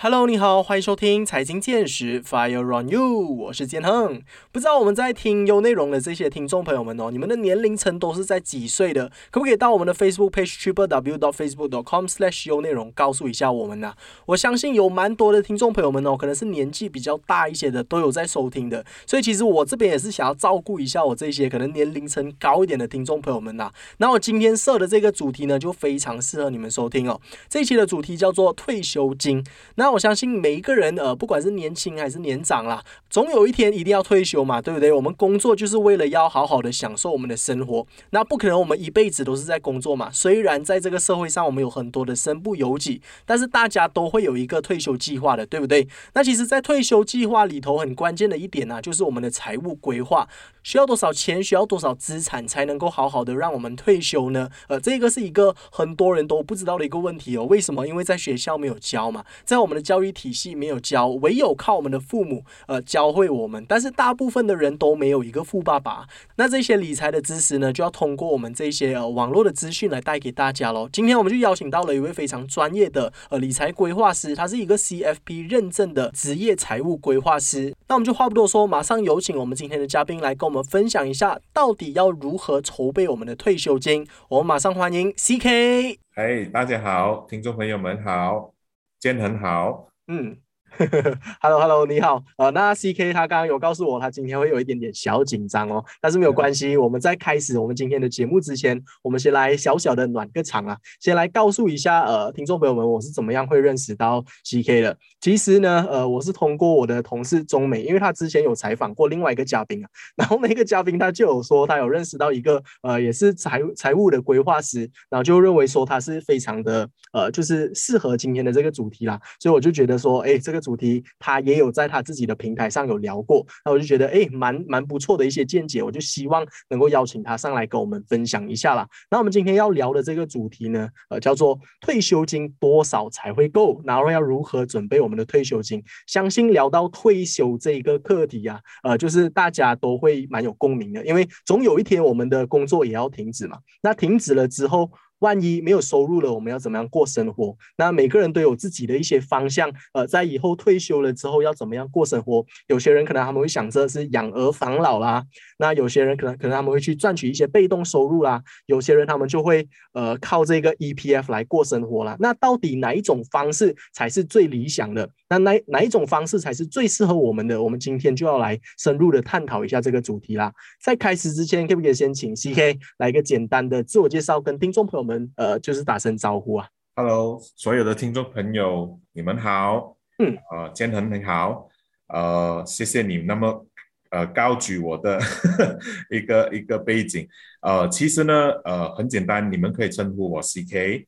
Hello，你好，欢迎收听财经见识 Fire on You，我是建亨。不知道我们在听有内容的这些听众朋友们哦，你们的年龄层都是在几岁的？可不可以到我们的 Facebook page triplew.facebook.com/slash 有内容告诉一下我们呢？我相信有蛮多的听众朋友们哦，可能是年纪比较大一些的，都有在收听的。所以其实我这边也是想要照顾一下我这些可能年龄层高一点的听众朋友们呐。那我今天设的这个主题呢，就非常适合你们收听哦。这期的主题叫做退休金。那我相信每一个人，呃，不管是年轻还是年长啦，总有一天一定要退休嘛，对不对？我们工作就是为了要好好的享受我们的生活，那不可能我们一辈子都是在工作嘛。虽然在这个社会上，我们有很多的身不由己，但是大家都会有一个退休计划的，对不对？那其实，在退休计划里头，很关键的一点呢，就是我们的财务规划，需要多少钱，需要多少资产，才能够好好的让我们退休呢？呃，这个是一个很多人都不知道的一个问题哦。为什么？因为在学校没有教嘛，在我们教育。体系没有教，唯有靠我们的父母呃教会我们。但是大部分的人都没有一个富爸爸。那这些理财的知识呢，就要通过我们这些呃网络的资讯来带给大家喽。今天我们就邀请到了一位非常专业的呃理财规划师，他是一个 CFP 认证的职业财务规划师。那我们就话不多说，马上有请我们今天的嘉宾来跟我们分享一下，到底要如何筹备我们的退休金。我们马上欢迎 CK。哎，大家好，听众朋友们好，今天很好。嗯。Hello Hello，你好，呃，那 CK 他刚刚有告诉我，他今天会有一点点小紧张哦，但是没有关系，我们在开始我们今天的节目之前，我们先来小小的暖个场啊，先来告诉一下呃听众朋友们，我是怎么样会认识到 CK 的。其实呢，呃，我是通过我的同事中美，因为他之前有采访过另外一个嘉宾啊，然后那个嘉宾他就有说他有认识到一个呃也是财财务的规划师，然后就认为说他是非常的呃就是适合今天的这个主题啦，所以我就觉得说，哎，这个主题他也有在他自己的平台上有聊过，那我就觉得哎蛮蛮不错的一些见解，我就希望能够邀请他上来跟我们分享一下啦。那我们今天要聊的这个主题呢，呃叫做退休金多少才会够，然后要如何准备我。我们的退休金，相信聊到退休这一个课题啊，呃，就是大家都会蛮有共鸣的，因为总有一天我们的工作也要停止嘛。那停止了之后。万一没有收入了，我们要怎么样过生活？那每个人都有自己的一些方向。呃，在以后退休了之后要怎么样过生活？有些人可能他们会想着是养儿防老啦。那有些人可能可能他们会去赚取一些被动收入啦。有些人他们就会呃靠这个 EPF 来过生活啦。那到底哪一种方式才是最理想的？那哪哪一种方式才是最适合我们的？我们今天就要来深入的探讨一下这个主题啦。在开始之前，可不可以先请 CK 来一个简单的自我介绍，跟听众朋友们。们呃，就是打声招呼啊。Hello，所有的听众朋友，你们好。嗯，呃，建恒你好。呃，谢谢你那么呃高举我的 一个一个背景。呃，其实呢，呃，很简单，你们可以称呼我 CK。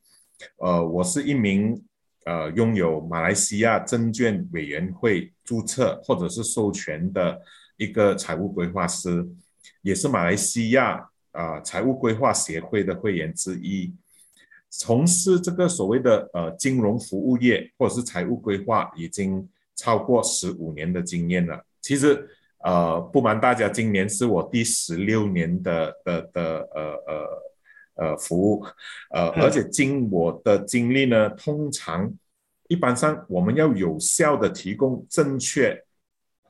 呃，我是一名呃拥有马来西亚证券委员会注册或者是授权的一个财务规划师，也是马来西亚啊财务规划协会的会员之一。从事这个所谓的呃金融服务业或者是财务规划，已经超过十五年的经验了。其实呃不瞒大家，今年是我第十六年的的的呃呃呃服务，呃而且经我的经历呢，通常一般上我们要有效的提供正确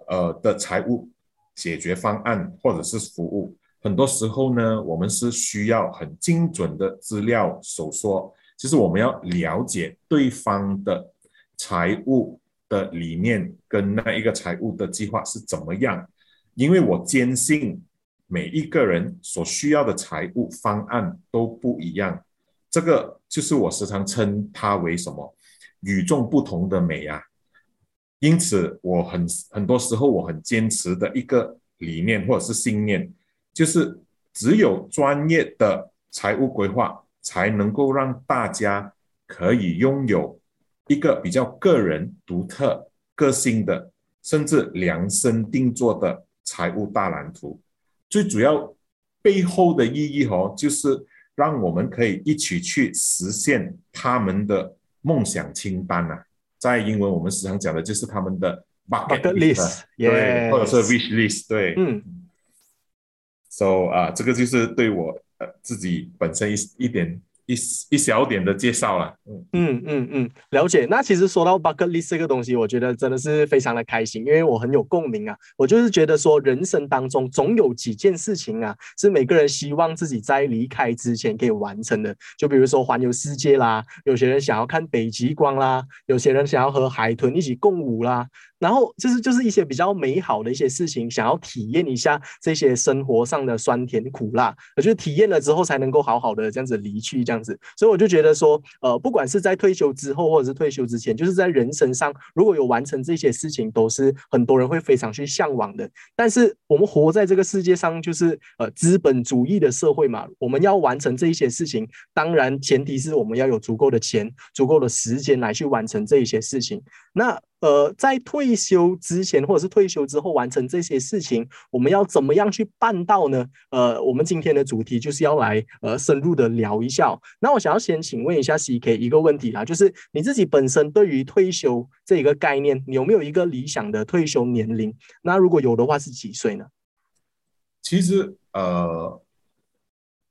呃的财务解决方案或者是服务。很多时候呢，我们是需要很精准的资料搜索，就是我们要了解对方的财务的理念跟那一个财务的计划是怎么样，因为我坚信每一个人所需要的财务方案都不一样，这个就是我时常称它为什么与众不同的美啊，因此我很很多时候我很坚持的一个理念或者是信念。就是只有专业的财务规划，才能够让大家可以拥有一个比较个人、独特、个性的，甚至量身定做的财务大蓝图。最主要背后的意义哦，就是让我们可以一起去实现他们的梦想清单呐。在英文我们时常讲的就是他们的 bucket list，对，或者是 wish list，对，嗯。So 啊，这个就是对我呃自己本身一一点一一一小点的介绍了，嗯嗯嗯嗯，了解。那其实说到 bucket list 这个东西，我觉得真的是非常的开心，因为我很有共鸣啊。我就是觉得说，人生当中总有几件事情啊，是每个人希望自己在离开之前可以完成的。就比如说环游世界啦，有些人想要看北极光啦，有些人想要和海豚一起共舞啦。然后就是就是一些比较美好的一些事情，想要体验一下这些生活上的酸甜苦辣，我觉得体验了之后才能够好好的这样子离去这样子。所以我就觉得说，呃，不管是在退休之后或者是退休之前，就是在人生上如果有完成这些事情，都是很多人会非常去向往的。但是我们活在这个世界上，就是呃资本主义的社会嘛，我们要完成这一些事情，当然前提是我们要有足够的钱、足够的时间来去完成这一些事情。那呃，在退休之前或者是退休之后完成这些事情，我们要怎么样去办到呢？呃，我们今天的主题就是要来呃深入的聊一下。那我想要先请问一下 CK 一个问题啦，就是你自己本身对于退休这一个概念，你有没有一个理想的退休年龄？那如果有的话，是几岁呢？其实呃，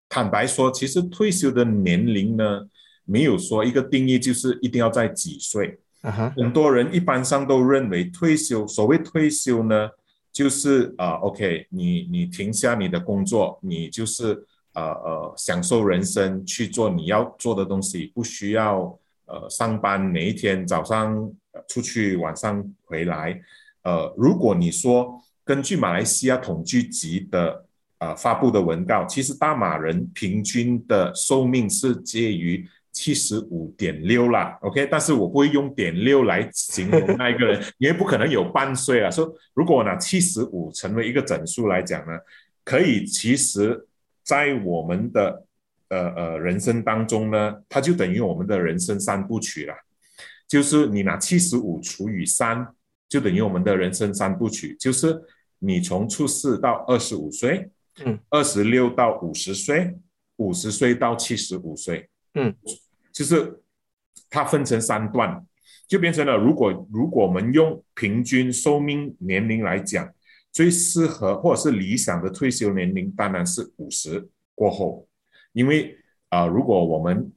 坦白说，其实退休的年龄呢，没有说一个定义，就是一定要在几岁。哈很多人一般上都认为退休，所谓退休呢，就是啊，OK，你你停下你的工作，你就是呃呃享受人生，去做你要做的东西，不需要呃上班，每一天早上出去，晚上回来。呃，如果你说根据马来西亚统计局的呃发布的文告，其实大马人平均的寿命是介于。七十五点六啦，OK，但是我不会用点六来形容那一个人，因为不可能有半岁啊。说如果拿七十五成为一个整数来讲呢，可以其实，在我们的呃呃人生当中呢，它就等于我们的人生三部曲了。就是你拿七十五除以三，就等于我们的人生三部曲，就是你从出世到二十五岁，嗯，二十六到五十岁，五十岁到七十五岁。嗯，就是它分成三段，就变成了，如果如果我们用平均寿命年龄来讲，最适合或者是理想的退休年龄当然是五十过后，因为啊，如果我们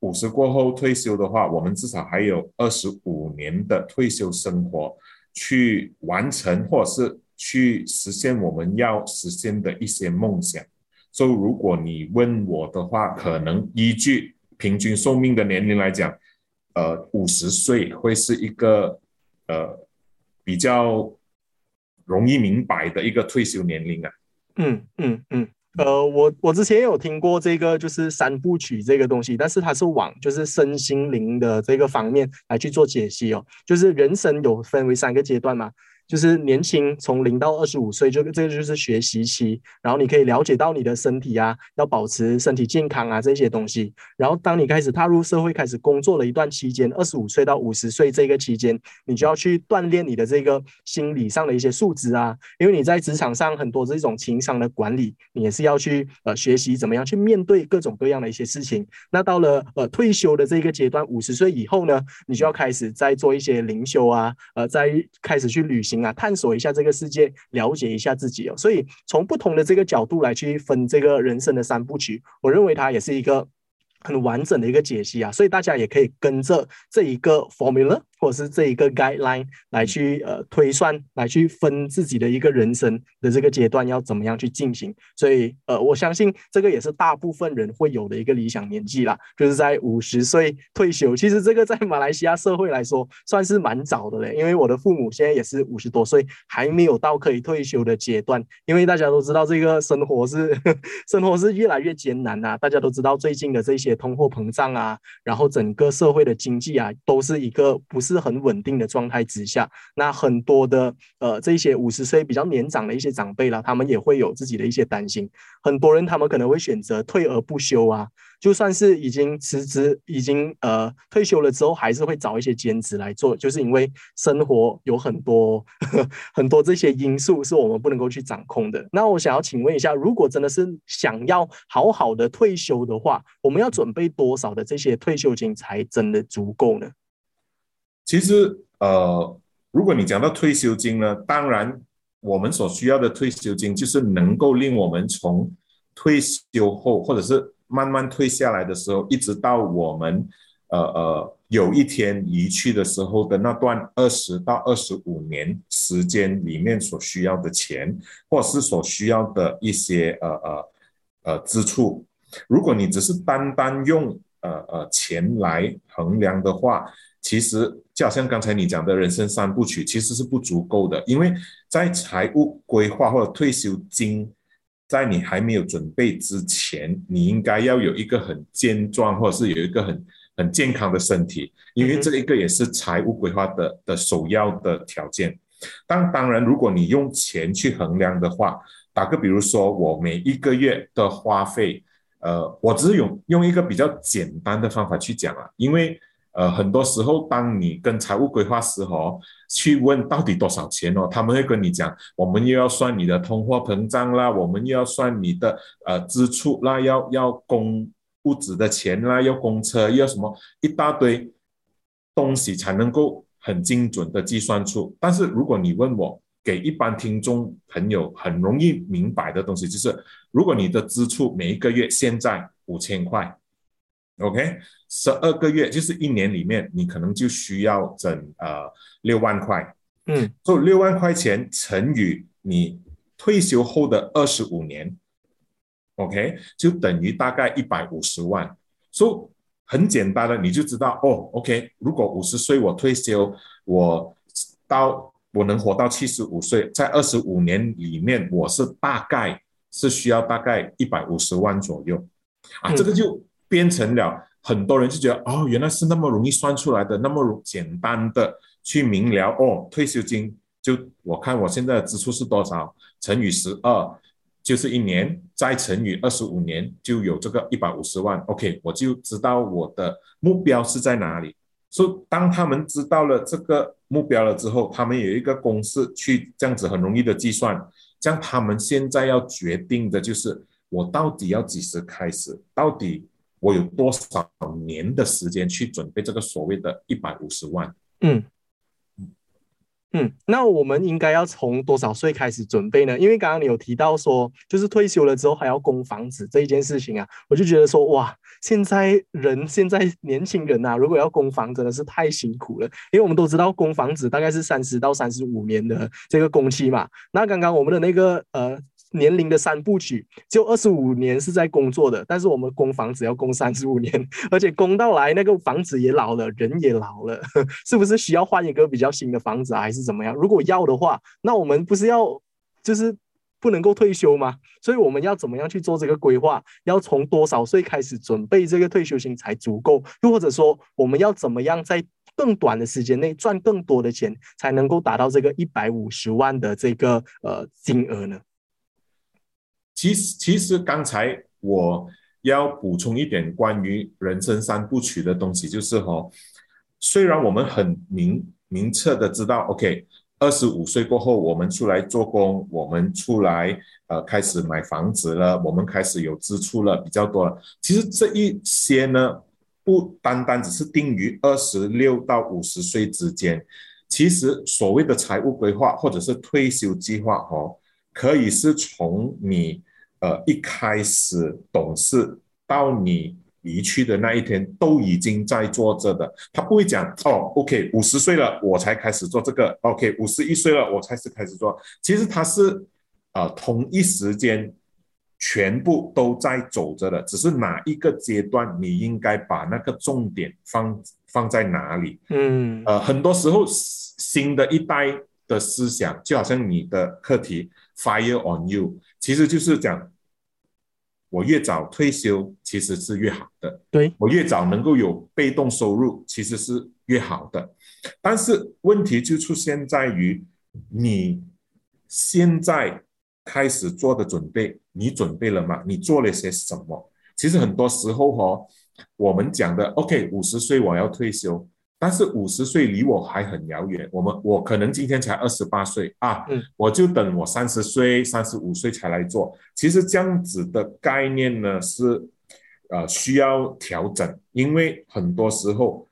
五十过后退休的话，我们至少还有二十五年的退休生活去完成，或者是去实现我们要实现的一些梦想。所以，如果你问我的话，可能依据平均寿命的年龄来讲，呃，五十岁会是一个呃比较容易明白的一个退休年龄啊。嗯嗯嗯，呃，我我之前有听过这个就是三部曲这个东西，但是它是往就是身心灵的这个方面来去做解析哦，就是人生有分为三个阶段嘛。就是年轻，从零到二十五岁，就这个就是学习期，然后你可以了解到你的身体啊，要保持身体健康啊这些东西。然后当你开始踏入社会，开始工作了一段期间，二十五岁到五十岁这个期间，你就要去锻炼你的这个心理上的一些素质啊，因为你在职场上很多这种情商的管理，你也是要去呃学习怎么样去面对各种各样的一些事情。那到了呃退休的这个阶段，五十岁以后呢，你就要开始在做一些灵修啊，呃，在开始去旅行。啊，探索一下这个世界，了解一下自己哦。所以从不同的这个角度来去分这个人生的三部曲，我认为它也是一个。很完整的一个解析啊，所以大家也可以跟着这一个 formula 或者是这一个 guideline 来去呃推算，来去分自己的一个人生的这个阶段要怎么样去进行。所以呃，我相信这个也是大部分人会有的一个理想年纪啦，就是在五十岁退休。其实这个在马来西亚社会来说算是蛮早的嘞，因为我的父母现在也是五十多岁，还没有到可以退休的阶段。因为大家都知道这个生活是 生活是越来越艰难呐，大家都知道最近的这些。通货膨胀啊，然后整个社会的经济啊，都是一个不是很稳定的状态之下。那很多的呃，这些五十岁比较年长的一些长辈啦，他们也会有自己的一些担心。很多人他们可能会选择退而不休啊。就算是已经辞职，已经呃退休了之后，还是会找一些兼职来做，就是因为生活有很多 很多这些因素是我们不能够去掌控的。那我想要请问一下，如果真的是想要好好的退休的话，我们要准备多少的这些退休金才真的足够呢？其实呃，如果你讲到退休金呢，当然我们所需要的退休金就是能够令我们从退休后或者是慢慢退下来的时候，一直到我们呃呃有一天离去的时候的那段二十到二十五年时间里面所需要的钱，或是所需要的一些呃呃呃支出，如果你只是单单用呃呃钱来衡量的话，其实就好像刚才你讲的人生三部曲，其实是不足够的，因为在财务规划或者退休金，在你还没有准备之前，你应该要有一个很健壮，或者是有一个很很健康的身体，因为这一个也是财务规划的的首要的条件。但当然，如果你用钱去衡量的话，打个比如说，我每一个月的花费，呃，我只是用用一个比较简单的方法去讲啊，因为。呃，很多时候，当你跟财务规划师哦去问到底多少钱哦，他们会跟你讲，我们又要算你的通货膨胀啦，我们又要算你的呃支出啦，要要供屋子的钱啦，要供车，要什么一大堆东西才能够很精准的计算出。但是如果你问我，给一般听众朋友很容易明白的东西，就是如果你的支出每一个月现在五千块。OK，十二个月就是一年里面，你可能就需要整呃六万块，嗯，就六万块钱乘以你退休后的二十五年，OK，就等于大概一百五十万。所以很简单的，你就知道哦，OK，如果五十岁我退休，我到我能活到七十五岁，在二十五年里面，我是大概是需要大概一百五十万左右。啊，这个就。变成了很多人就觉得哦，原来是那么容易算出来的，那么简单的去明了哦。退休金就我看我现在的支出是多少，乘以十二就是一年，再乘以二十五年就有这个一百五十万。OK，我就知道我的目标是在哪里。所以当他们知道了这个目标了之后，他们有一个公式去这样子很容易的计算。这样他们现在要决定的就是我到底要几时开始，到底。我有多少年的时间去准备这个所谓的一百五十万？嗯嗯，那我们应该要从多少岁开始准备呢？因为刚刚你有提到说，就是退休了之后还要供房子这一件事情啊，我就觉得说，哇，现在人现在年轻人呐，如果要供房，真的是太辛苦了。因为我们都知道供房子大概是三十到三十五年的这个工期嘛。那刚刚我们的那个呃。年龄的三部曲，就二十五年是在工作的，但是我们供房子要供三十五年，而且供到来那个房子也老了，人也老了，是不是需要换一个比较新的房子啊，还是怎么样？如果要的话，那我们不是要就是不能够退休吗？所以我们要怎么样去做这个规划？要从多少岁开始准备这个退休金才足够？又或者说，我们要怎么样在更短的时间内赚更多的钱，才能够达到这个一百五十万的这个呃金额呢？其实，其实刚才我要补充一点关于人生三部曲的东西，就是哈，虽然我们很明明确的知道，OK，二十五岁过后我们出来做工，我们出来呃开始买房子了，我们开始有支出了比较多了。其实这一些呢，不单单只是定于二十六到五十岁之间，其实所谓的财务规划或者是退休计划，哦，可以是从你。呃，一开始懂事到你离去的那一天，都已经在做着的。他不会讲哦，OK，五十岁了我才开始做这个，OK，五十一岁了我才是开始做。其实他是呃同一时间全部都在走着的，只是哪一个阶段你应该把那个重点放放在哪里？嗯，呃，很多时候新的一代的思想就好像你的课题 Fire on You。其实就是讲，我越早退休，其实是越好的。对我越早能够有被动收入，其实是越好的。但是问题就出现在于，你现在开始做的准备，你准备了吗？你做了些什么？其实很多时候哦，我们讲的 OK，五十岁我要退休。但是五十岁离我还很遥远，我们我可能今天才二十八岁啊，我就等我三十岁、三十五岁才来做。其实这样子的概念呢是，呃，需要调整，因为很多时候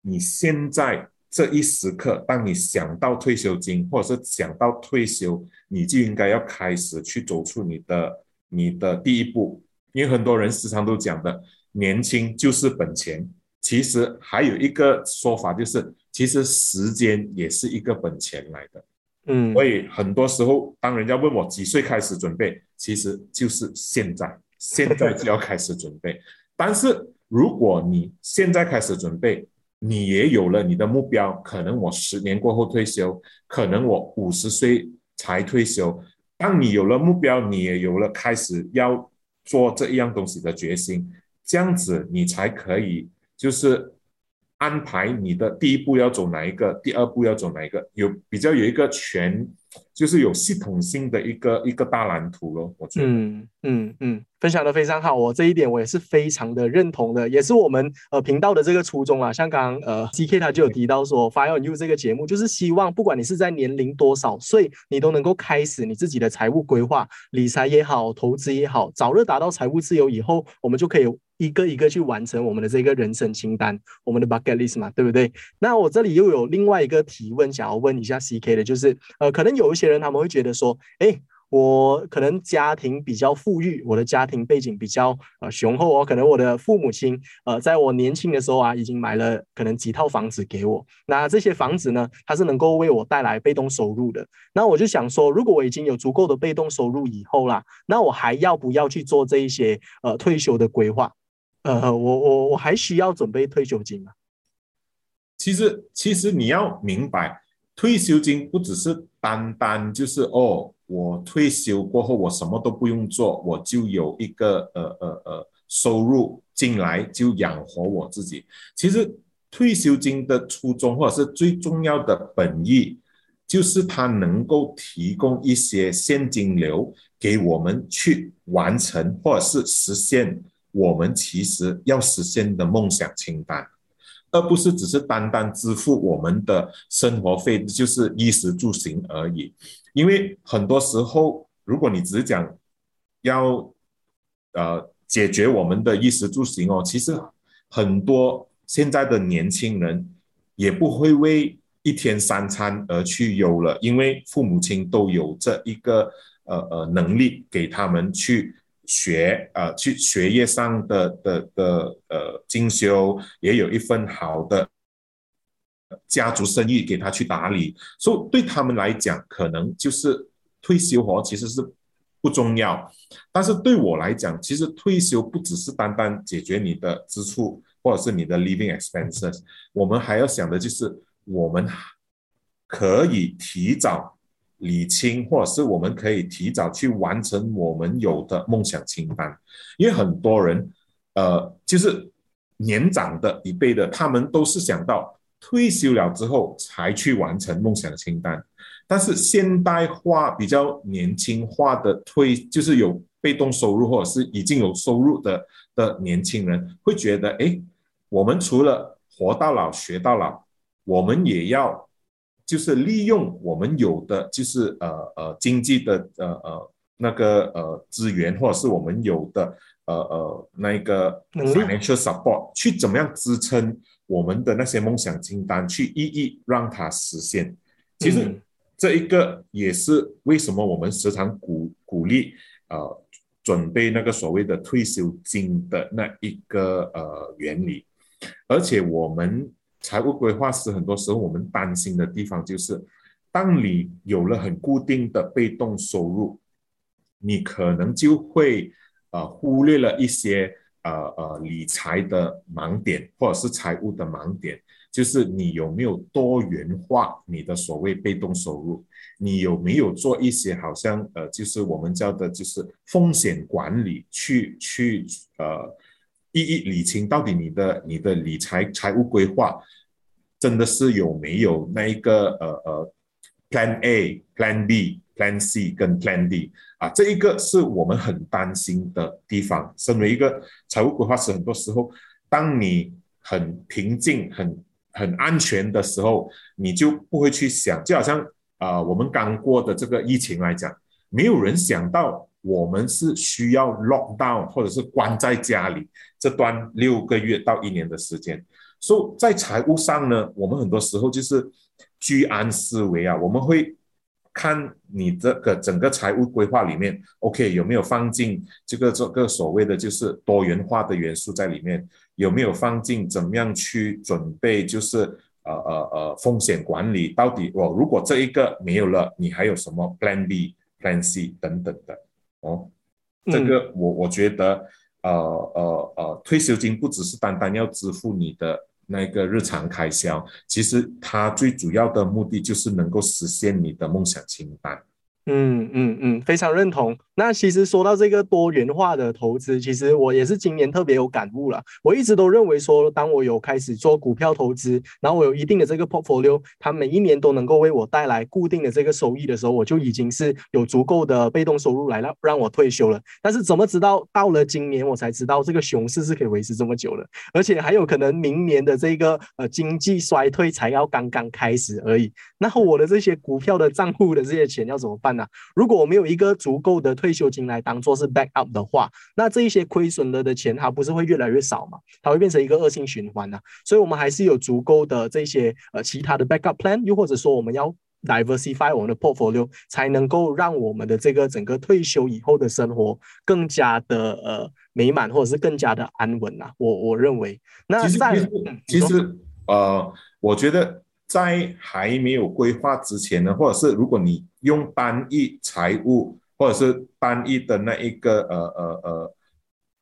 你现在这一时刻，当你想到退休金或者是想到退休，你就应该要开始去走出你的你的第一步。因为很多人时常都讲的，年轻就是本钱。其实还有一个说法，就是其实时间也是一个本钱来的。嗯，所以很多时候，当人家问我几岁开始准备，其实就是现在，现在就要开始准备。但是如果你现在开始准备，你也有了你的目标，可能我十年过后退休，可能我五十岁才退休。当你有了目标，你也有了开始要做这一样东西的决心，这样子你才可以就是安排你的第一步要走哪一个，第二步要走哪一个，有比较有一个全。就是有系统性的一个一个大蓝图咯，我觉得。嗯嗯嗯，分享的非常好，我这一点我也是非常的认同的，也是我们呃频道的这个初衷啊。像刚刚呃 C K 他就有提到说，Fire New 这个节目就是希望不管你是在年龄多少岁，你都能够开始你自己的财务规划、理财也好、投资也好，早日达到财务自由以后，我们就可以。一个一个去完成我们的这个人生清单，我们的 bucket list 嘛，对不对？那我这里又有另外一个提问，想要问一下 CK 的，就是呃，可能有有一些人他们会觉得说，哎。我可能家庭比较富裕，我的家庭背景比较呃雄厚哦。可能我的父母亲呃，在我年轻的时候啊，已经买了可能几套房子给我。那这些房子呢，它是能够为我带来被动收入的。那我就想说，如果我已经有足够的被动收入以后啦，那我还要不要去做这一些呃退休的规划？呃，我我我还需要准备退休金吗？其实其实你要明白，退休金不只是单单就是哦。我退休过后，我什么都不用做，我就有一个呃呃呃收入进来，就养活我自己。其实退休金的初衷，或者是最重要的本意，就是它能够提供一些现金流给我们去完成，或者是实现我们其实要实现的梦想清单，而不是只是单单支付我们的生活费，就是衣食住行而已。因为很多时候，如果你只讲要呃解决我们的衣食住行哦，其实很多现在的年轻人也不会为一天三餐而去忧了，因为父母亲都有这一个呃呃能力给他们去学呃去学业上的的的呃进修，也有一份好的。家族生意给他去打理，所以对他们来讲，可能就是退休活其实是不重要。但是对我来讲，其实退休不只是单单解决你的支出或者是你的 living expenses，我们还要想的就是我们可以提早理清，或者是我们可以提早去完成我们有的梦想清单。因为很多人，呃，就是年长的一辈的，他们都是想到。退休了之后才去完成梦想清单，但是现代化比较年轻化的退，就是有被动收入或者是已经有收入的的年轻人会觉得，哎，我们除了活到老学到老，我们也要就是利用我们有的就是呃呃经济的呃呃那个呃资源，或者是我们有的呃呃那个 financial support 去怎么样支撑。我们的那些梦想清单，去一一让它实现。其实这一个也是为什么我们时常鼓鼓励呃准备那个所谓的退休金的那一个呃原理。而且我们财务规划师很多时候我们担心的地方就是，当你有了很固定的被动收入，你可能就会呃忽略了一些。呃呃，理财的盲点或者是财务的盲点，就是你有没有多元化你的所谓被动收入？你有没有做一些好像呃，就是我们叫的，就是风险管理，去去呃，一一理清到底你的你的理财财务规划真的是有没有那一个呃呃，Plan A、Plan B。Plan C 跟 Plan D 啊，这一个是我们很担心的地方。身为一个财务规划师，很多时候，当你很平静、很很安全的时候，你就不会去想。就好像啊，我们刚过的这个疫情来讲，没有人想到我们是需要 lock down 或者是关在家里这段六个月到一年的时间。所以，在财务上呢，我们很多时候就是居安思危啊，我们会。看你这个整个财务规划里面，OK 有没有放进这个这个所谓的就是多元化的元素在里面？有没有放进怎么样去准备？就是呃呃呃风险管理到底我如果这一个没有了，你还有什么 Plan B、Plan C 等等的哦？这个我我觉得呃呃呃退休金不只是单单要支付你的。那个日常开销，其实它最主要的目的就是能够实现你的梦想清单。嗯嗯嗯，非常认同。那其实说到这个多元化的投资，其实我也是今年特别有感悟了。我一直都认为说，当我有开始做股票投资，然后我有一定的这个 portfolio，它每一年都能够为我带来固定的这个收益的时候，我就已经是有足够的被动收入来让让我退休了。但是怎么知道到了今年我才知道这个熊市是可以维持这么久的，而且还有可能明年的这个呃经济衰退才要刚刚开始而已。那我的这些股票的账户的这些钱要怎么办呢？如果我没有一个足够的退休金来当做是 backup 的话，那这一些亏损了的钱，它不是会越来越少嘛？它会变成一个恶性循环呢。所以，我们还是有足够的这些呃其他的 backup plan，又或者说我们要 diversify 我们的 portfolio，才能够让我们的这个整个退休以后的生活更加的呃美满，或者是更加的安稳啊。我我认为，那在其实呃，我觉得在还没有规划之前呢，或者是如果你用单一财务。或者是单一的那一个呃呃呃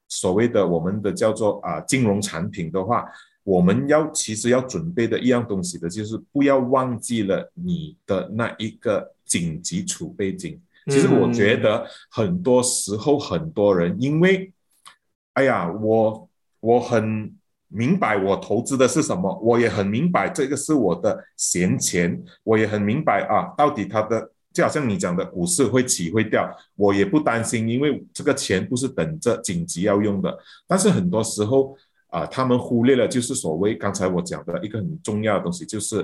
所谓的我们的叫做啊金融产品的话，我们要其实要准备的一样东西的就是不要忘记了你的那一个紧急储备金。其实我觉得很多时候很多人因为，哎呀，我我很明白我投资的是什么，我也很明白这个是我的闲钱，我也很明白啊，到底它的。就好像你讲的，股市会起会掉，我也不担心，因为这个钱不是等着紧急要用的。但是很多时候啊，他们忽略了，就是所谓刚才我讲的一个很重要的东西，就是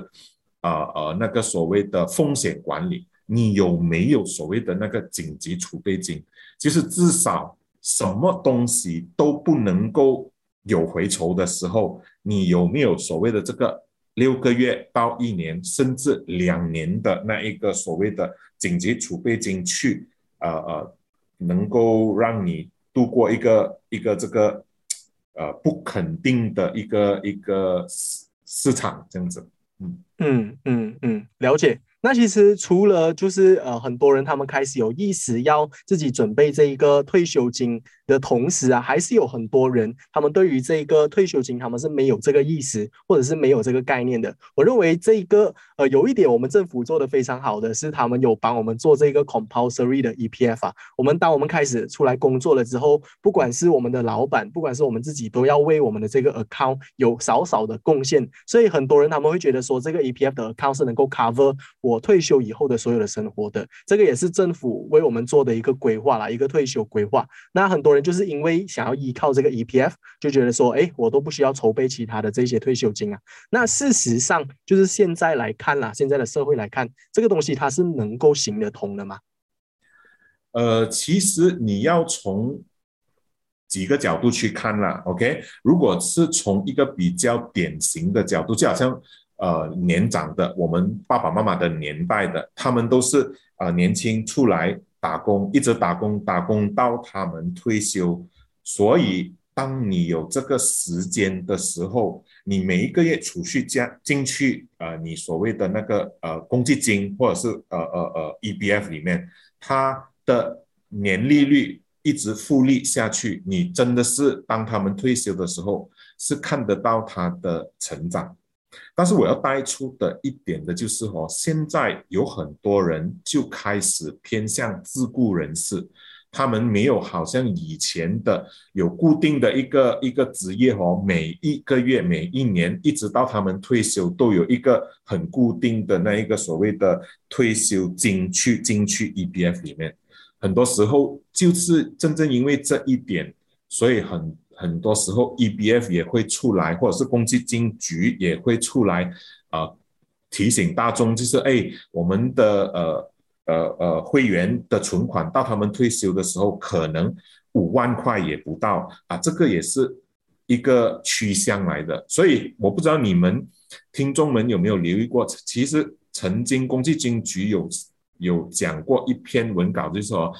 啊呃那个所谓的风险管理，你有没有所谓的那个紧急储备金？就是至少什么东西都不能够有回酬的时候，你有没有所谓的这个？六个月到一年，甚至两年的那一个所谓的紧急储备金，去呃呃，能够让你度过一个一个这个呃不肯定的一个一个市市场这样子，嗯嗯嗯嗯，了解。那其实除了就是呃很多人他们开始有意识要自己准备这一个退休金的同时啊，还是有很多人他们对于这一个退休金他们是没有这个意识或者是没有这个概念的。我认为这一个呃有一点我们政府做的非常好的是他们有帮我们做这个 compulsory 的 EPF 啊。我们当我们开始出来工作了之后，不管是我们的老板，不管是我们自己，都要为我们的这个 account 有少少的贡献。所以很多人他们会觉得说这个 EPF 的 account 是能够 cover。我退休以后的所有的生活的，这个也是政府为我们做的一个规划啦，一个退休规划。那很多人就是因为想要依靠这个 EPF，就觉得说，哎，我都不需要筹备其他的这些退休金啊。那事实上，就是现在来看啦，现在的社会来看，这个东西它是能够行得通的吗？呃，其实你要从几个角度去看啦。OK，如果是从一个比较典型的角度，就好像。呃，年长的，我们爸爸妈妈的年代的，他们都是啊年轻出来打工，一直打工，打工到他们退休。所以，当你有这个时间的时候，你每一个月储蓄加进去，呃，你所谓的那个呃公积金或者是呃呃呃 E B F 里面，它的年利率一直复利下去，你真的是当他们退休的时候，是看得到他的成长。但是我要带出的一点的就是哦，现在有很多人就开始偏向自雇人士，他们没有好像以前的有固定的一个一个职业哦，每一个月、每一年，一直到他们退休，都有一个很固定的那一个所谓的退休金去进去 E B F 里面。很多时候就是真正因为这一点，所以很。很多时候，EBF 也会出来，或者是公积金局也会出来，啊，提醒大众，就是哎，我们的呃呃呃会员的存款到他们退休的时候，可能五万块也不到啊，这个也是一个趋向来的。所以我不知道你们听众们有没有留意过，其实曾经公积金局有有讲过一篇文稿，就是说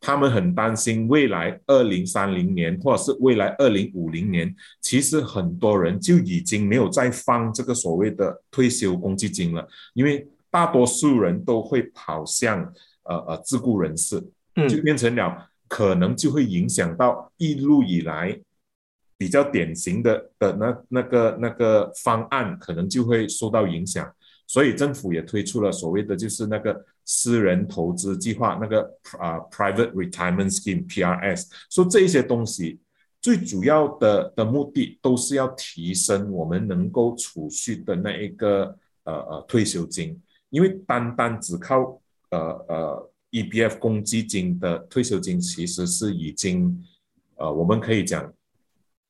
他们很担心未来二零三零年或者是未来二零五零年，其实很多人就已经没有再放这个所谓的退休公积金了，因为大多数人都会跑向呃呃自雇人士，就变成了可能就会影响到一路以来。比较典型的的那那个那个方案可能就会受到影响，所以政府也推出了所谓的就是那个私人投资计划，那个啊 private retirement scheme（PRS）。说这些东西最主要的的目的都是要提升我们能够储蓄的那一个呃呃退休金，因为单单只靠呃呃 EBF 公积金的退休金其实是已经呃我们可以讲。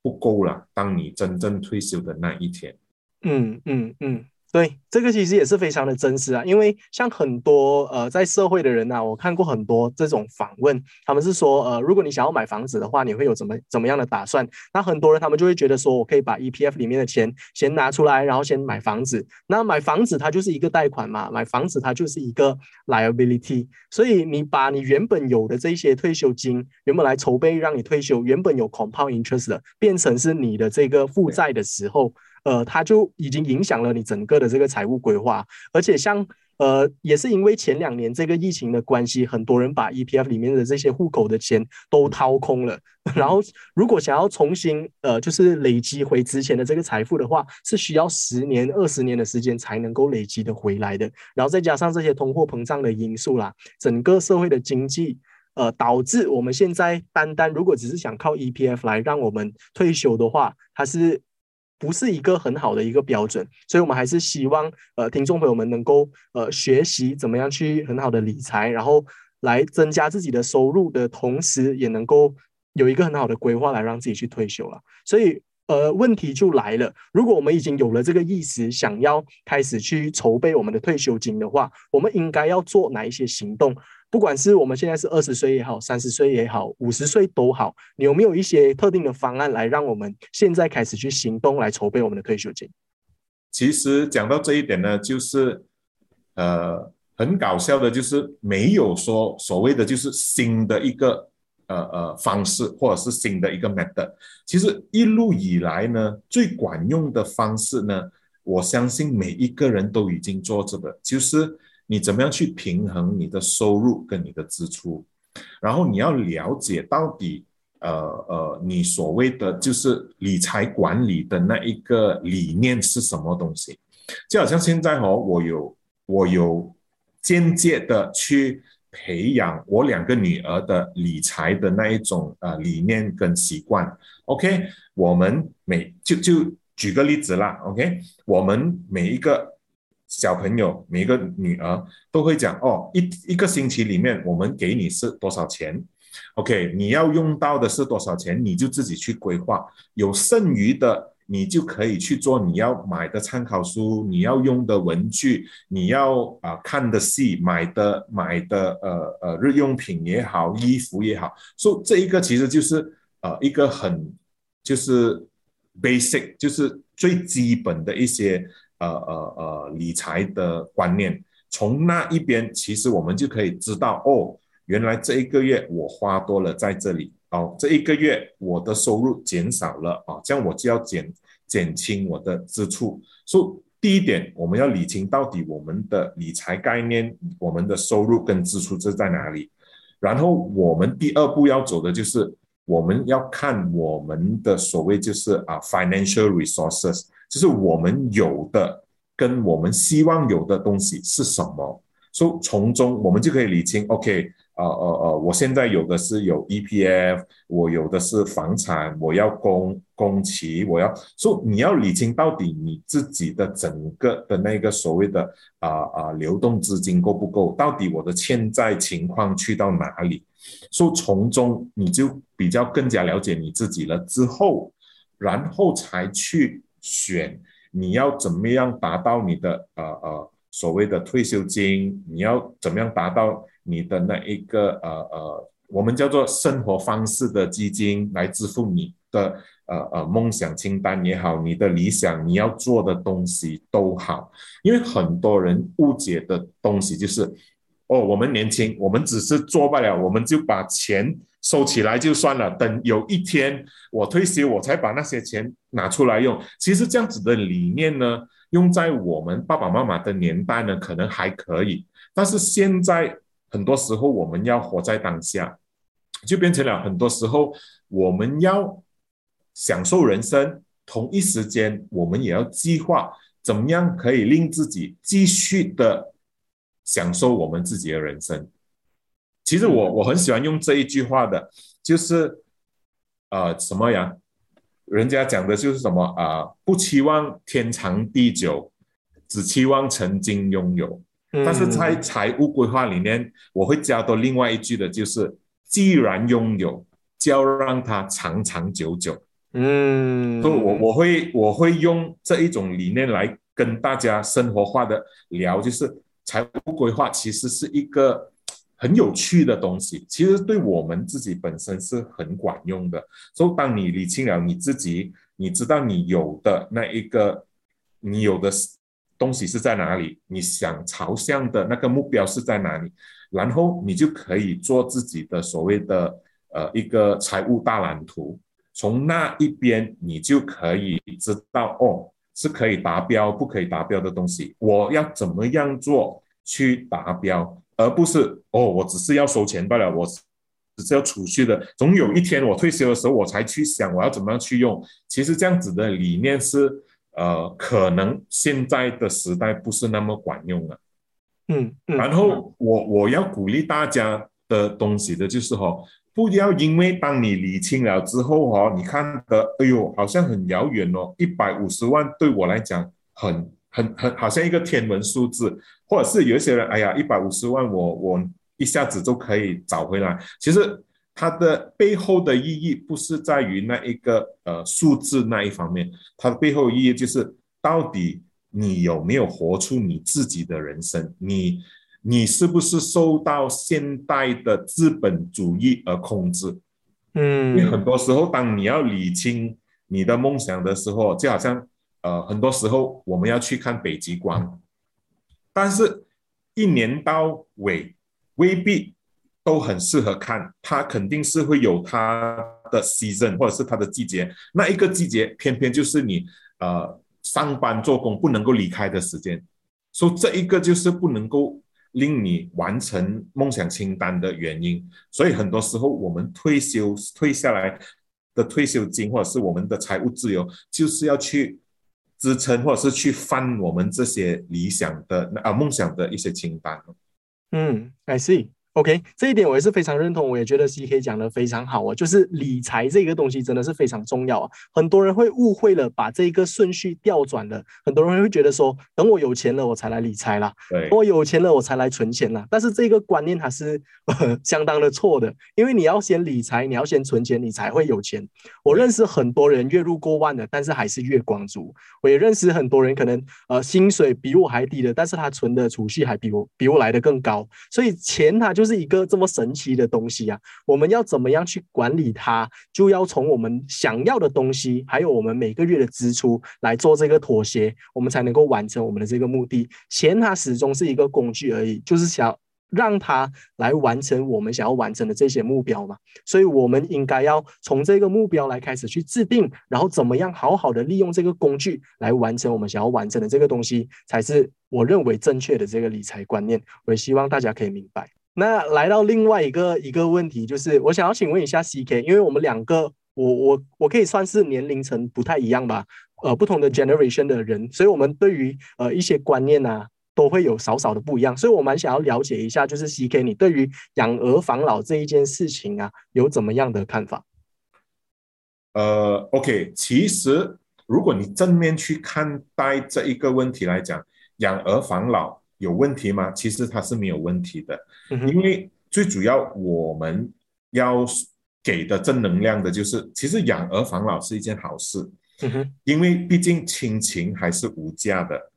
不够了。当你真正退休的那一天，嗯嗯嗯。对，这个其实也是非常的真实啊，因为像很多呃在社会的人呐，我看过很多这种访问，他们是说呃，如果你想要买房子的话，你会有怎么怎么样的打算？那很多人他们就会觉得说，我可以把 EPF 里面的钱先拿出来，然后先买房子。那买房子它就是一个贷款嘛，买房子它就是一个 liability，所以你把你原本有的这些退休金，原本来筹备让你退休，原本有 compound interest 的，变成是你的这个负债的时候。呃，它就已经影响了你整个的这个财财务规划，而且像呃，也是因为前两年这个疫情的关系，很多人把 EPF 里面的这些户口的钱都掏空了。然后，如果想要重新呃，就是累积回之前的这个财富的话，是需要十年、二十年的时间才能够累积的回来的。然后再加上这些通货膨胀的因素啦，整个社会的经济呃，导致我们现在单单如果只是想靠 EPF 来让我们退休的话，它是。不是一个很好的一个标准，所以我们还是希望呃听众朋友们能够呃学习怎么样去很好的理财，然后来增加自己的收入的同时，也能够有一个很好的规划来让自己去退休了。所以呃问题就来了，如果我们已经有了这个意识，想要开始去筹备我们的退休金的话，我们应该要做哪一些行动？不管是我们现在是二十岁也好，三十岁也好，五十岁都好，你有没有一些特定的方案来让我们现在开始去行动，来筹备我们的退休金？其实讲到这一点呢，就是呃很搞笑的，就是没有说所谓的就是新的一个呃呃方式，或者是新的一个 method。其实一路以来呢，最管用的方式呢，我相信每一个人都已经做着的，就是。你怎么样去平衡你的收入跟你的支出？然后你要了解到底，呃呃，你所谓的就是理财管理的那一个理念是什么东西？就好像现在哦，我有我有间接的去培养我两个女儿的理财的那一种呃理念跟习惯。OK，我们每就就举个例子啦。OK，我们每一个。小朋友每一个女儿都会讲哦，一一个星期里面我们给你是多少钱？OK，你要用到的是多少钱，你就自己去规划。有剩余的，你就可以去做你要买的参考书，你要用的文具，你要啊看的戏，买的买的呃呃日用品也好，衣服也好。所以这一个其实就是呃一个很就是 basic，就是最基本的一些。呃呃呃，理财的观念，从那一边，其实我们就可以知道，哦，原来这一个月我花多了在这里，哦，这一个月我的收入减少了，啊，这样我就要减减轻我的支出。所以第一点，我们要理清到底我们的理财概念，我们的收入跟支出是在哪里。然后我们第二步要走的就是，我们要看我们的所谓就是啊，financial resources。就是我们有的跟我们希望有的东西是什么，所以从中我们就可以理清。OK，呃呃呃，我现在有的是有 EPF，我有的是房产，我要供供齐，我要，说你要理清到底你自己的整个的那个所谓的啊啊流动资金够不够，到底我的欠债情况去到哪里，说从中你就比较更加了解你自己了之后，然后才去。选你要怎么样达到你的呃呃所谓的退休金？你要怎么样达到你的那一个呃呃我们叫做生活方式的基金来支付你的呃呃梦想清单也好，你的理想你要做的东西都好，因为很多人误解的东西就是哦，我们年轻，我们只是做不了，我们就把钱收起来就算了。等有一天我退休，我才把那些钱拿出来用。其实这样子的理念呢，用在我们爸爸妈妈的年代呢，可能还可以。但是现在很多时候，我们要活在当下，就变成了很多时候我们要享受人生，同一时间我们也要计划怎么样可以令自己继续的。享受我们自己的人生。其实我我很喜欢用这一句话的，就是呃什么呀？人家讲的就是什么啊？不期望天长地久，只期望曾经拥有。但是在财务规划里面，我会加多另外一句的，就是既然拥有，就要让它长长久久。嗯，所以我我会我会用这一种理念来跟大家生活化的聊，就是。财务规划其实是一个很有趣的东西，其实对我们自己本身是很管用的。所以，当你理清了你自己，你知道你有的那一个，你有的东西是在哪里，你想朝向的那个目标是在哪里，然后你就可以做自己的所谓的呃一个财务大蓝图。从那一边，你就可以知道哦。是可以达标，不可以达标的东西，我要怎么样做去达标，而不是哦，我只是要收钱罢了，我只是要储蓄的，总有一天我退休的时候，我才去想我要怎么样去用。其实这样子的理念是，呃，可能现在的时代不是那么管用了。嗯，然后我我要鼓励大家的东西的就是哈。不要因为当你理清了之后哦，你看的，哎呦，好像很遥远哦，一百五十万对我来讲很很很，好像一个天文数字，或者是有一些人，哎呀，一百五十万我我一下子就可以找回来。其实它的背后的意义不是在于那一个呃数字那一方面，它的背后意义就是到底你有没有活出你自己的人生，你。你是不是受到现代的资本主义而控制？嗯，因为很多时候，当你要理清你的梦想的时候，就好像呃，很多时候我们要去看北极光，但是一年到尾未必都很适合看，它肯定是会有它的 season 或者是它的季节，那一个季节偏偏就是你呃上班做工不能够离开的时间，所以这一个就是不能够。令你完成梦想清单的原因，所以很多时候我们退休退下来的退休金，或者是我们的财务自由，就是要去支撑或者是去翻我们这些理想的啊梦想的一些清单。嗯，I see。OK，这一点我也是非常认同，我也觉得 CK 讲的非常好啊，就是理财这个东西真的是非常重要啊。很多人会误会了，把这个顺序调转了，很多人会觉得说，等我有钱了我才来理财啦，等我有钱了我才来存钱啦。但是这个观念还是相当的错的，因为你要先理财，你要先存钱，你才会有钱。我认识很多人月入过万的，但是还是月光族。我也认识很多人可能呃薪水比我还低的，但是他存的储蓄还比我比我来的更高。所以钱它就是。是一个这么神奇的东西啊！我们要怎么样去管理它？就要从我们想要的东西，还有我们每个月的支出来做这个妥协，我们才能够完成我们的这个目的。钱它始终是一个工具而已，就是想让它来完成我们想要完成的这些目标嘛。所以，我们应该要从这个目标来开始去制定，然后怎么样好好的利用这个工具来完成我们想要完成的这个东西，才是我认为正确的这个理财观念。我也希望大家可以明白。那来到另外一个一个问题，就是我想要请问一下 CK，因为我们两个，我我我可以算是年龄层不太一样吧，呃，不同的 generation 的人，所以我们对于呃一些观念啊，都会有少少的不一样，所以我蛮想要了解一下，就是 CK，你对于养儿防老这一件事情啊，有怎么样的看法？呃，OK，其实如果你正面去看待这一个问题来讲，养儿防老。有问题吗？其实它是没有问题的，因为最主要我们要给的正能量的就是，其实养儿防老是一件好事，因为毕竟亲情还是无价的，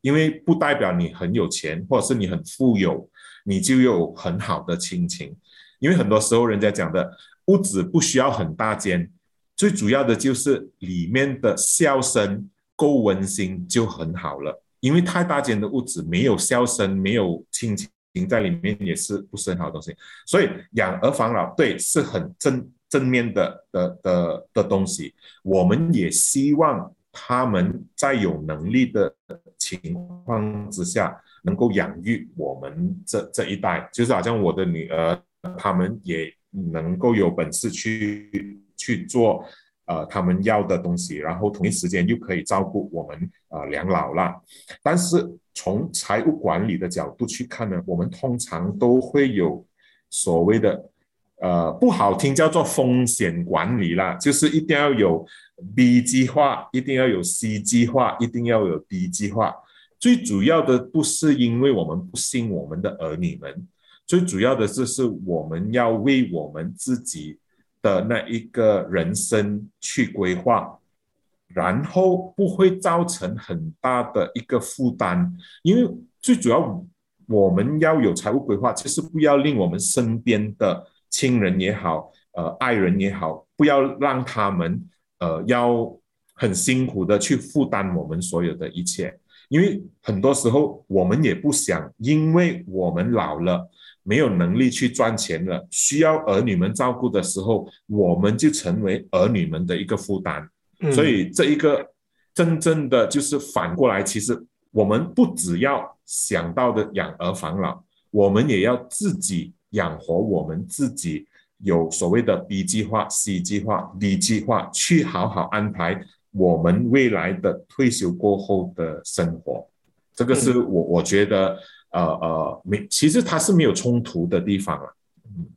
因为不代表你很有钱或者是你很富有，你就有很好的亲情，因为很多时候人家讲的屋子不需要很大间，最主要的就是里面的笑声够温馨就很好了。因为太大间的屋子没有笑声，没有亲情在里面也是不是很好的东西。所以养儿防老对是很正正面的的的的东西。我们也希望他们在有能力的情况之下，能够养育我们这这一代，就是好像我的女儿，他们也能够有本事去去做。呃，他们要的东西，然后同一时间又可以照顾我们呃两老啦。但是从财务管理的角度去看呢，我们通常都会有所谓的呃不好听叫做风险管理啦，就是一定要有 B 计划，一定要有 C 计划，一定要有 D 计划。最主要的不是因为我们不信我们的儿女们，最主要的就是我们要为我们自己。的那一个人生去规划，然后不会造成很大的一个负担，因为最主要我们要有财务规划，就是不要令我们身边的亲人也好，呃，爱人也好，不要让他们呃要很辛苦的去负担我们所有的一切，因为很多时候我们也不想，因为我们老了。没有能力去赚钱了，需要儿女们照顾的时候，我们就成为儿女们的一个负担。所以这一个真正的就是反过来，其实我们不只要想到的养儿防老，我们也要自己养活我们自己，有所谓的 B 计划、C 计划、D 计划，去好好安排我们未来的退休过后的生活。这个是我我觉得。呃呃，没，其实它是没有冲突的地方啊。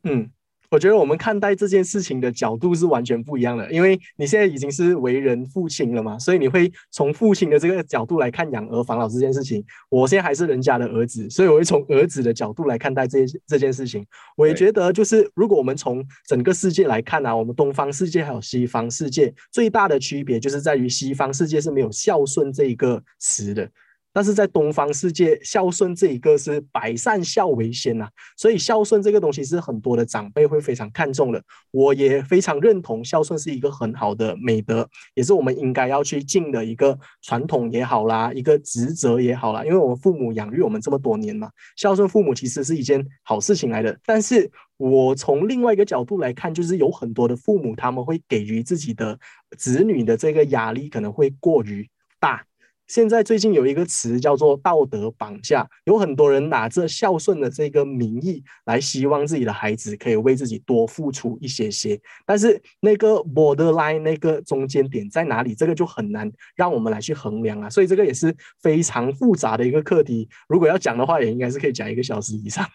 嗯，我觉得我们看待这件事情的角度是完全不一样的，因为你现在已经是为人父亲了嘛，所以你会从父亲的这个角度来看养儿防老这件事情。我现在还是人家的儿子，所以我会从儿子的角度来看待这这件事情。我也觉得，就是如果我们从整个世界来看啊，我们东方世界还有西方世界最大的区别，就是在于西方世界是没有孝顺这一个词的。但是在东方世界，孝顺这一个是百善孝为先呐，所以孝顺这个东西是很多的长辈会非常看重的。我也非常认同孝顺是一个很好的美德，也是我们应该要去尽的一个传统也好啦，一个职责也好啦。因为我们父母养育我们这么多年嘛，孝顺父母其实是一件好事情来的。但是我从另外一个角度来看，就是有很多的父母他们会给予自己的子女的这个压力可能会过于大。现在最近有一个词叫做道德绑架，有很多人拿着孝顺的这个名义来希望自己的孩子可以为自己多付出一些些，但是那个 borderline 那个中间点在哪里，这个就很难让我们来去衡量啊。所以这个也是非常复杂的一个课题。如果要讲的话，也应该是可以讲一个小时以上。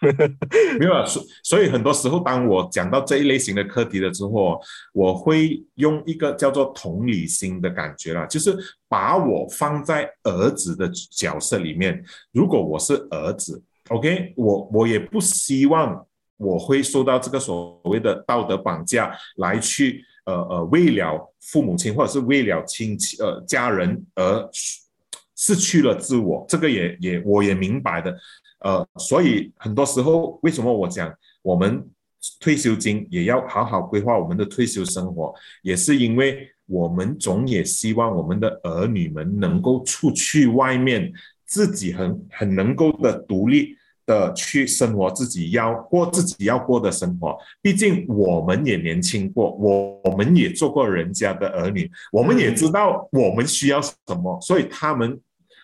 没有，所所以很多时候当我讲到这一类型的课题了之后，我会用一个叫做同理心的感觉啦，就是。把我放在儿子的角色里面，如果我是儿子，OK，我我也不希望我会受到这个所谓的道德绑架，来去呃呃为了父母亲或者是为了亲戚呃家人而失去了自我，这个也也我也明白的，呃，所以很多时候为什么我讲我们退休金也要好好规划我们的退休生活，也是因为。我们总也希望我们的儿女们能够出去外面，自己很很能够的独立的去生活，自己要过自己要过的生活。毕竟我们也年轻过，我们也做过人家的儿女，我们也知道我们需要什么，所以他们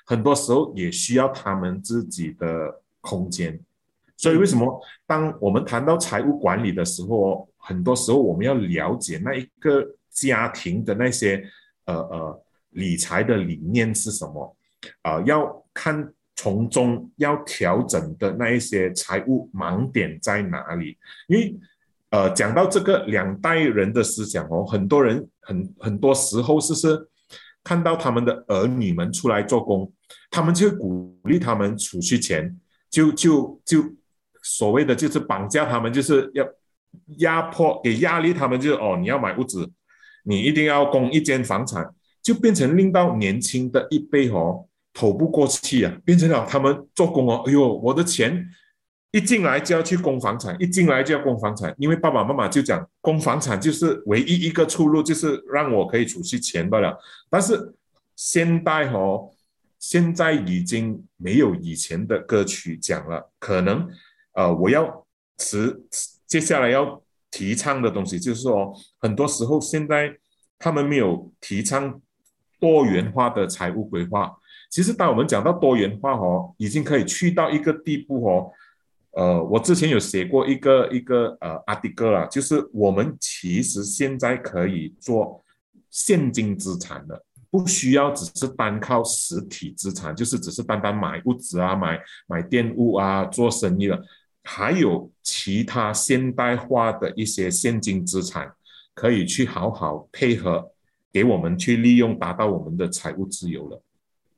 很多时候也需要他们自己的空间。所以为什么当我们谈到财务管理的时候，很多时候我们要了解那一个。家庭的那些呃呃理财的理念是什么？啊，要看从中要调整的那一些财务盲点在哪里？因为呃，讲到这个两代人的思想哦，很多人很很多时候是是看到他们的儿女们出来做工，他们就鼓励他们储蓄钱，就就就所谓的就是绑架他们，就是要压迫给压力他们，就是哦，你要买屋子。你一定要供一间房产，就变成令到年轻的一辈哦，透不过气啊，变成了他们做工哦，哎呦，我的钱一进来就要去供房产，一进来就要供房产，因为爸爸妈妈就讲供房产就是唯一一个出路，就是让我可以储蓄钱罢了。但是现代哦，现在已经没有以前的歌曲讲了，可能呃，我要持接下来要提倡的东西，就是说，很多时候现在他们没有提倡多元化的财务规划。其实，当我们讲到多元化哦，已经可以去到一个地步哦。呃，我之前有写过一个一个呃阿迪哥啦，就是我们其实现在可以做现金资产的。不需要只是单靠实体资产，就是只是单单买物资啊、买买电物啊、做生意了，还有其他现代化的一些现金资产，可以去好好配合，给我们去利用，达到我们的财务自由了。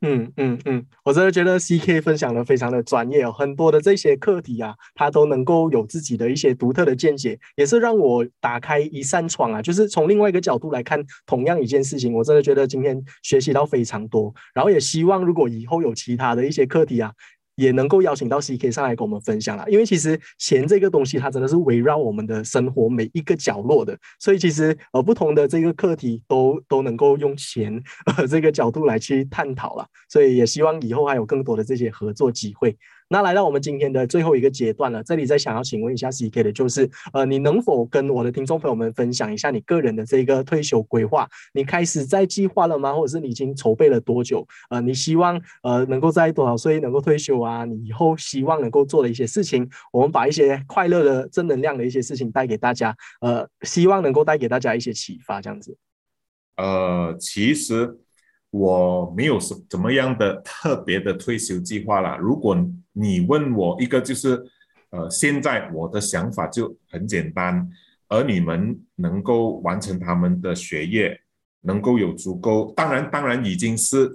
嗯嗯嗯，我真的觉得 C K 分享的非常的专业哦，很多的这些课题啊，他都能够有自己的一些独特的见解，也是让我打开一扇窗啊，就是从另外一个角度来看同样一件事情，我真的觉得今天学习到非常多，然后也希望如果以后有其他的一些课题啊。也能够邀请到 CK 上来跟我们分享了，因为其实钱这个东西，它真的是围绕我们的生活每一个角落的，所以其实呃不同的这个课题都都能够用钱呃这个角度来去探讨了，所以也希望以后还有更多的这些合作机会。那来到我们今天的最后一个阶段了，这里再想要请问一下 C K 的就是，呃，你能否跟我的听众朋友们分享一下你个人的这个退休规划？你开始在计划了吗？或者是你已经筹备了多久？呃，你希望呃能够在多少岁能够退休啊？你以后希望能够做的一些事情，我们把一些快乐的正能量的一些事情带给大家，呃，希望能够带给大家一些启发，这样子。呃，其实。我没有什怎么样的特别的退休计划啦。如果你问我一个，就是呃，现在我的想法就很简单，而你们能够完成他们的学业，能够有足够，当然当然已经是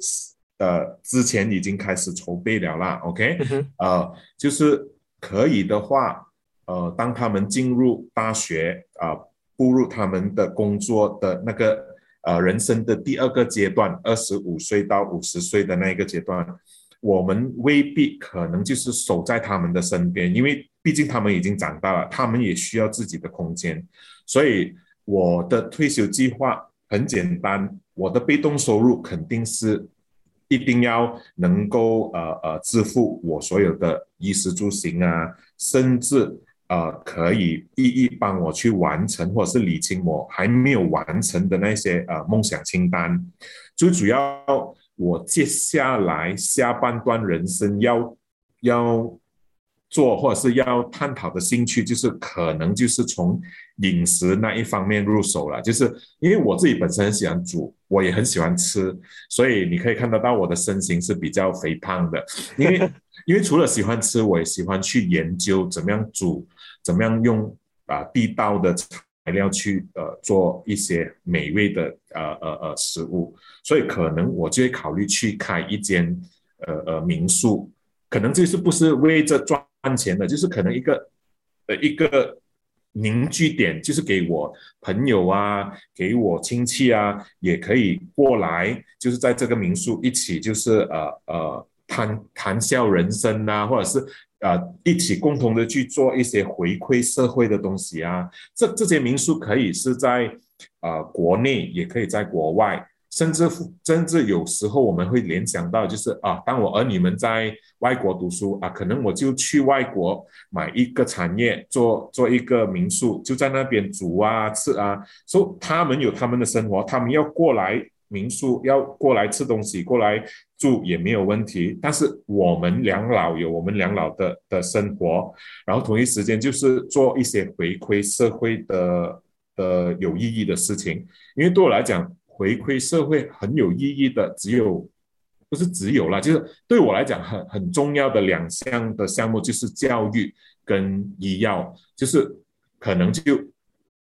呃之前已经开始筹备了啦。OK，呃，就是可以的话，呃，当他们进入大学啊，步入他们的工作的那个。呃，人生的第二个阶段，二十五岁到五十岁的那一个阶段，我们未必可能就是守在他们的身边，因为毕竟他们已经长大了，他们也需要自己的空间。所以我的退休计划很简单，我的被动收入肯定是一定要能够呃呃支付我所有的衣食住行啊，甚至。呃，可以一一帮我去完成，或者是理清我还没有完成的那些呃梦想清单。最主要，我接下来下半段人生要要做或者是要探讨的兴趣，就是可能就是从饮食那一方面入手了。就是因为我自己本身很喜欢煮，我也很喜欢吃，所以你可以看得到我的身形是比较肥胖的。因为 因为除了喜欢吃，我也喜欢去研究怎么样煮。怎么样用啊地道的材料去呃做一些美味的呃呃呃食物，所以可能我就会考虑去开一间呃呃民宿，可能就是不是为着赚钱的，就是可能一个呃一个凝聚点，就是给我朋友啊，给我亲戚啊，也可以过来，就是在这个民宿一起就是呃呃谈谈笑人生啊，或者是。呃，一起共同的去做一些回馈社会的东西啊，这这些民宿可以是在呃国内，也可以在国外，甚至甚至有时候我们会联想到，就是啊，当我儿女们在外国读书啊，可能我就去外国买一个产业，做做一个民宿，就在那边煮啊吃啊，所以他们有他们的生活，他们要过来。民宿要过来吃东西，过来住也没有问题。但是我们两老有我们两老的的生活，然后同一时间就是做一些回馈社会的的有意义的事情。因为对我来讲，回馈社会很有意义的，只有不是只有啦，就是对我来讲很很重要的两项的项目就是教育跟医药，就是可能就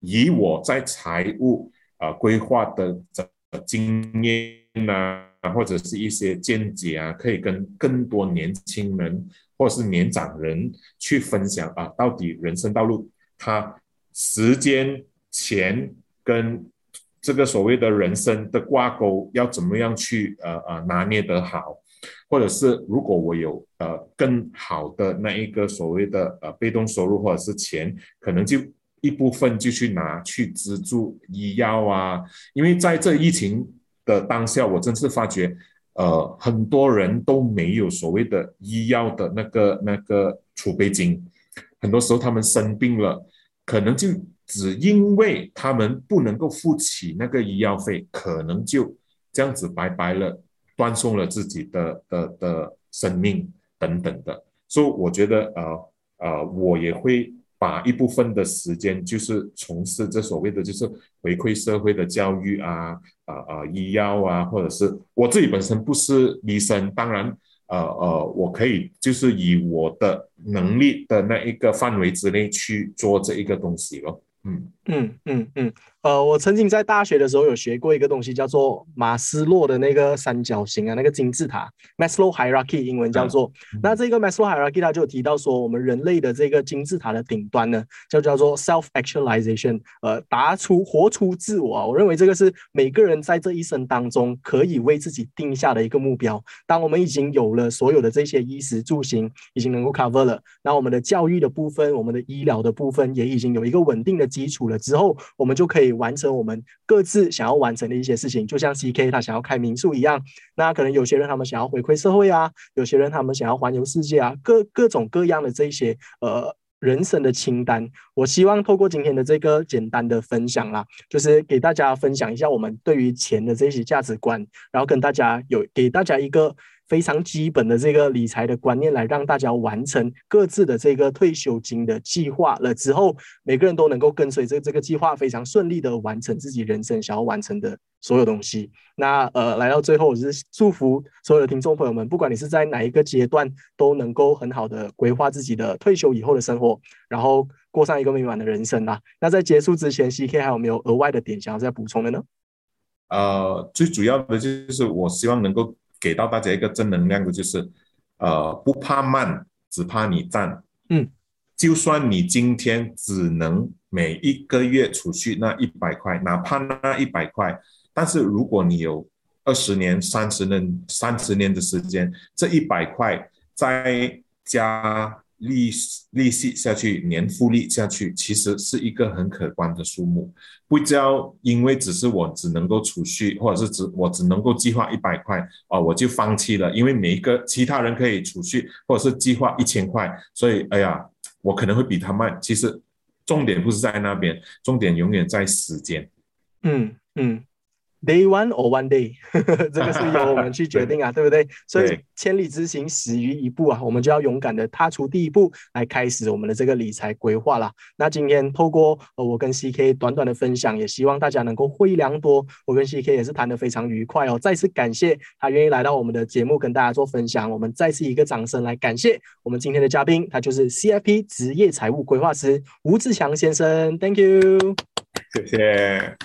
以我在财务啊规划的经验啊，或者是一些见解啊，可以跟更多年轻人或者是年长人去分享啊，到底人生道路，他时间、钱跟这个所谓的人生的挂钩要怎么样去呃呃拿捏得好，或者是如果我有呃更好的那一个所谓的呃被动收入或者是钱，可能就。一部分就去拿去资助医药啊，因为在这疫情的当下，我真是发觉，呃，很多人都没有所谓的医药的那个那个储备金，很多时候他们生病了，可能就只因为他们不能够付起那个医药费，可能就这样子白白了，断送了自己的的的生命等等的。所以我觉得，呃呃，我也会把一部分的时间，就是从事这所谓的就是回馈社会的教育啊，啊啊，医药啊，或者是我自己本身不是医生，当然。呃呃，我可以就是以我的能力的那一个范围之内去做这一个东西咯。嗯嗯嗯嗯。呃，我曾经在大学的时候有学过一个东西，叫做马斯洛的那个三角形啊，那个金字塔 （Maslow hierarchy），英文叫做。那这个 Maslow hierarchy 它就提到说，我们人类的这个金字塔的顶端呢，就叫做 self actualization，呃，达出活出自我。我认为这个是每个人在这一生当中可以为自己定下的一个目标。当我们已经有了所有的这些衣食住行已经能够 cover 了，那我们的教育的部分、我们的医疗的部分也已经有一个稳定的基础了之后，我们就可以。完成我们各自想要完成的一些事情，就像 C K 他想要开民宿一样。那可能有些人他们想要回馈社会啊，有些人他们想要环游世界啊，各各种各样的这些呃人生的清单。我希望透过今天的这个简单的分享啦，就是给大家分享一下我们对于钱的这些价值观，然后跟大家有给大家一个。非常基本的这个理财的观念，来让大家完成各自的这个退休金的计划了之后，每个人都能够跟随着这个计划，非常顺利的完成自己人生想要完成的所有东西。那呃，来到最后，我是祝福所有的听众朋友们，不管你是在哪一个阶段，都能够很好的规划自己的退休以后的生活，然后过上一个美满的人生啦。那在结束之前，C K 还有没有额外的点想要再补充的呢？呃，最主要的就是我希望能够。给到大家一个正能量的，就是，呃，不怕慢，只怕你站。嗯，就算你今天只能每一个月储蓄那一百块，哪怕那一百块，但是如果你有二十年、三十年、三十年的时间，这一百块再加。利利息下去，年复利下去，其实是一个很可观的数目。不叫因为只是我只能够储蓄，或者是只我只能够计划一百块啊，我就放弃了。因为每一个其他人可以储蓄，或者是计划一千块，所以哎呀，我可能会比他慢。其实重点不是在那边，重点永远在时间。嗯嗯。Day one or one day，这个是由我们去决定啊，对不对？所以千里之行始于一步啊，我们就要勇敢的踏出第一步，来开始我们的这个理财规划啦。那今天透过呃我跟 CK 短短的分享，也希望大家能够获益良多。我跟 CK 也是谈得非常愉快哦，再次感谢他愿意来到我们的节目跟大家做分享。我们再次一个掌声来感谢我们今天的嘉宾，他就是 CFP 职业财务规划师吴志强先生，Thank you，谢谢。